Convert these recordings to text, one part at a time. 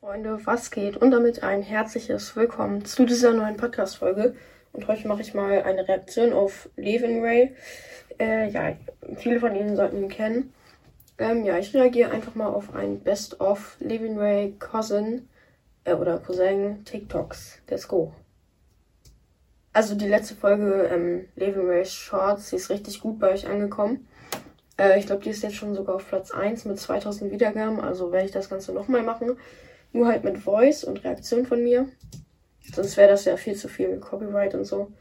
Freunde, was geht? Und damit ein herzliches Willkommen zu dieser neuen Podcast-Folge. Und heute mache ich mal eine Reaktion auf Levin Ray. Äh, ja, viele von Ihnen sollten ihn kennen. Ähm, ja, ich reagiere einfach mal auf ein Best-of Levin Ray Cousin äh, oder Cousin TikToks. Let's go. Also die letzte Folge ähm, Levin Ray Shorts, die ist richtig gut bei euch angekommen. Äh, ich glaube, die ist jetzt schon sogar auf Platz 1 mit 2000 Wiedergaben. Also werde ich das Ganze nochmal machen. Nur halt mit Voice und Reaktion von mir. Sonst wäre das ja viel zu viel Copyright und so.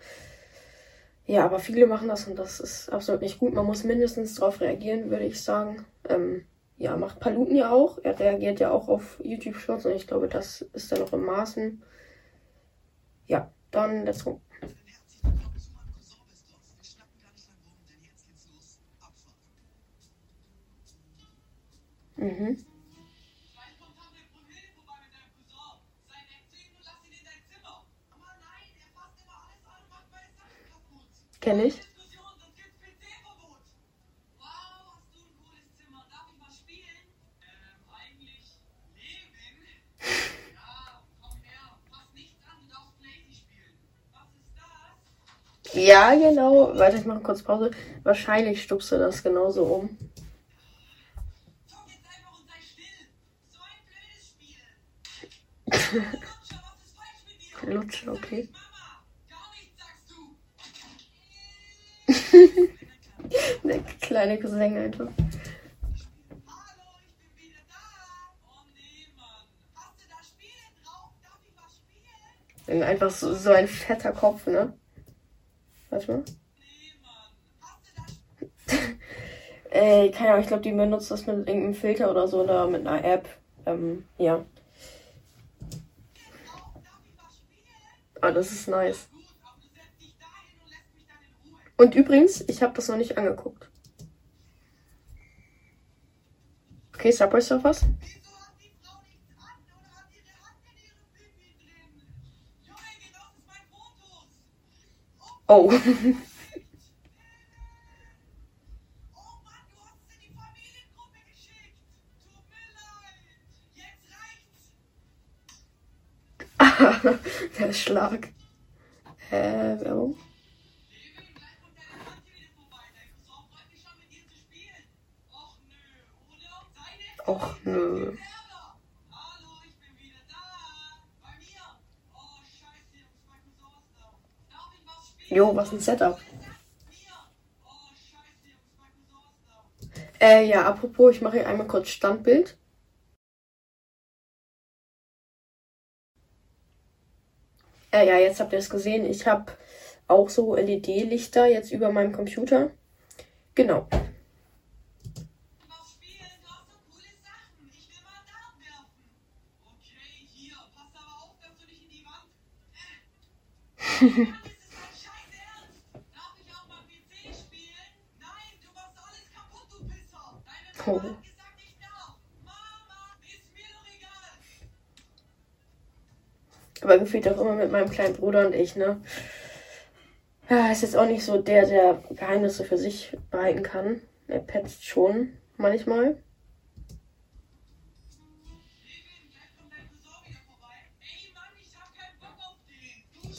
Ja, aber viele machen das und das ist absolut nicht gut. Man muss mindestens darauf reagieren, würde ich sagen. Ähm, ja, macht Paluten ja auch. Er reagiert ja auch auf YouTube Shorts und ich glaube, das ist dann noch im Maßen. Ja, dann let's go. Mhm. Kenn ich. Ja, genau. Warte, ich mache kurz Pause. Wahrscheinlich stupst du das genauso um. Lutsche, okay. Der kleine Cousin einfach. Einfach so, so ein fetter Kopf, ne? Warte mal. Ey, keine Ahnung, ich glaube, die benutzt das mit irgendeinem Filter oder so oder mit einer App. Ähm, ja. Ah, das ist nice. Und übrigens, ich habe das noch nicht angeguckt. Okay, Subway Surfers. Oh. Der Schlag. Jo, was ein Setup. Äh, ja, apropos, ich mache hier einmal kurz Standbild. Äh, ja, jetzt habt ihr es gesehen. Ich habe auch so LED-Lichter jetzt über meinem Computer. Genau. oh. Aber gefühlt auch immer mit meinem kleinen Bruder und ich, ne? Ja, ist jetzt auch nicht so der, der Geheimnisse für sich behalten kann. Er petzt schon manchmal.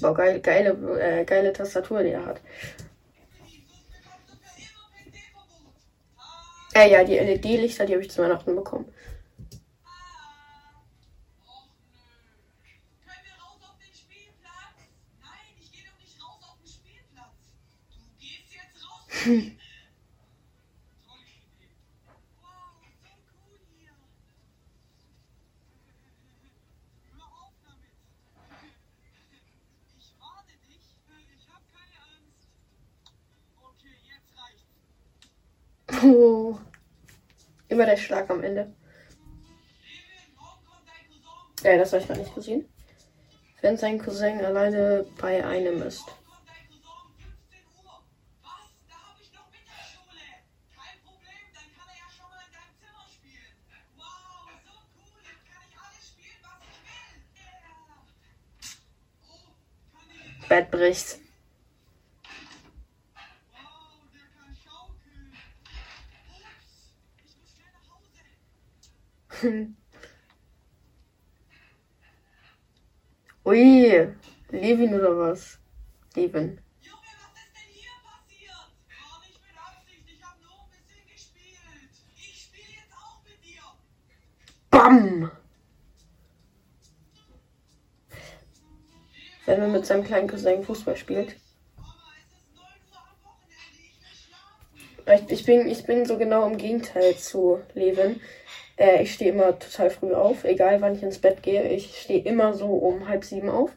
Boah, geil, geile, äh, geile Tastatur, die er hat. Äh, ja, die LED-Lichter, die habe ich zu Weihnachten bekommen. Hm. Immer der Schlag am Ende. Ja, das habe ich gar nicht gesehen. Wenn sein Cousin alleine bei einem ist. Bett bricht. Ui, Levin oder was? Levin. Junge, was ist denn hier passiert? War nicht mit Absicht, ich hab nur ein bisschen gespielt. Ich spiele jetzt auch mit dir. Bam! Wenn man mit seinem kleinen Cousin Fußball spielt. Ich bin, ich bin so genau im Gegenteil zu Levin. Äh, ich stehe immer total früh auf, egal wann ich ins Bett gehe. Ich stehe immer so um halb sieben auf.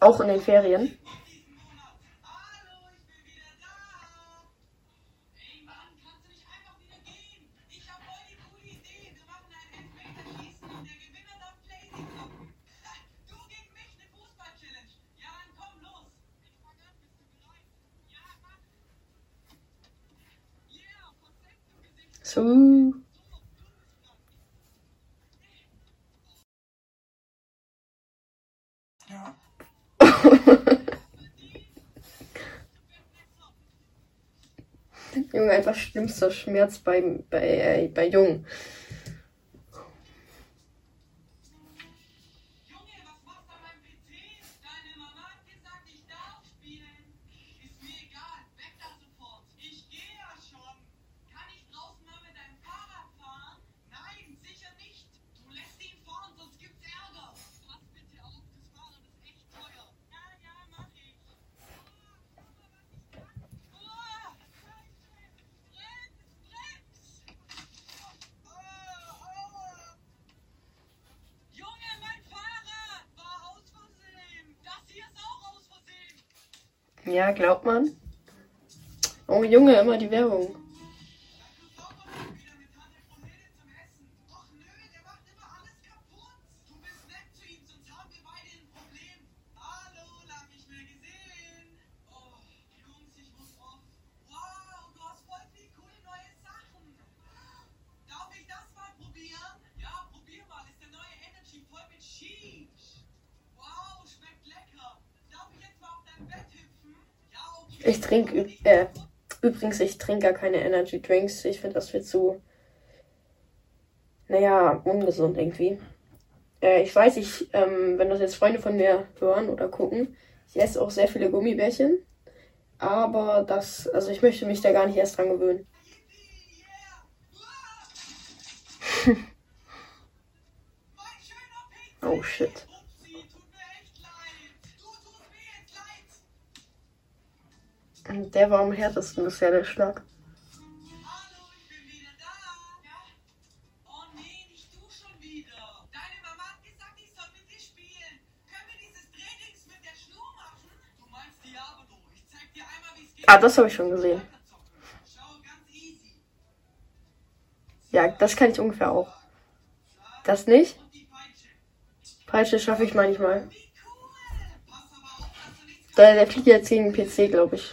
Auch in den Ferien. So. einfach schlimmster Schmerz bei, äh, bei, bei Jungen. Ja, glaubt man. Oh Junge, immer die Werbung. Ich trinke äh, übrigens, ich trinke gar keine Energy Drinks. Ich finde das viel zu, naja, ungesund irgendwie. Äh, ich weiß, ich, ähm, wenn das jetzt Freunde von mir hören oder gucken, ich esse auch sehr viele Gummibärchen. Aber das, also ich möchte mich da gar nicht erst dran gewöhnen. oh shit. Der war am härtesten bisher, der Schlag. Ah, das habe ich schon gesehen. Ja, das kann ich ungefähr auch. Das nicht? Peitsche schaffe ich manchmal. Der, fliegt jetzt gegen den PC, glaube ich.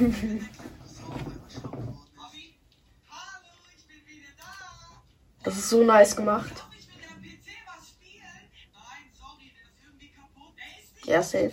das ist so nice gemacht. Ja, safe.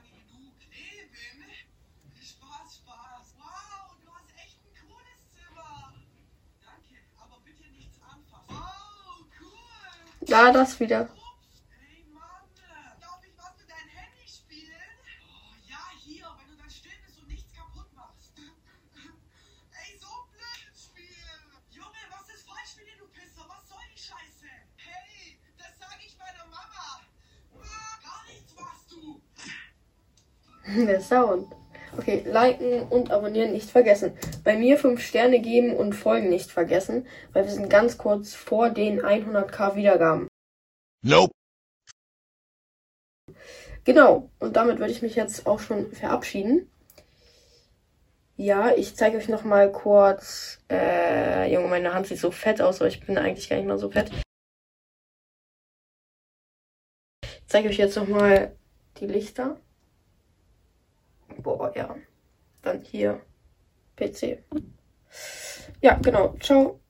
nichts machst du. Der Sound. Okay, liken und abonnieren nicht vergessen. Bei mir 5 Sterne geben und folgen nicht vergessen, weil wir sind ganz kurz vor den 100k Wiedergaben. Nope. Genau, und damit würde ich mich jetzt auch schon verabschieden. Ja, ich zeige euch noch mal kurz. Äh, Junge, meine Hand sieht so fett aus, aber ich bin eigentlich gar nicht mal so fett. Ich zeige euch jetzt noch mal die Lichter. Boah, ja. Dann hier PC. Ja, genau. Ciao.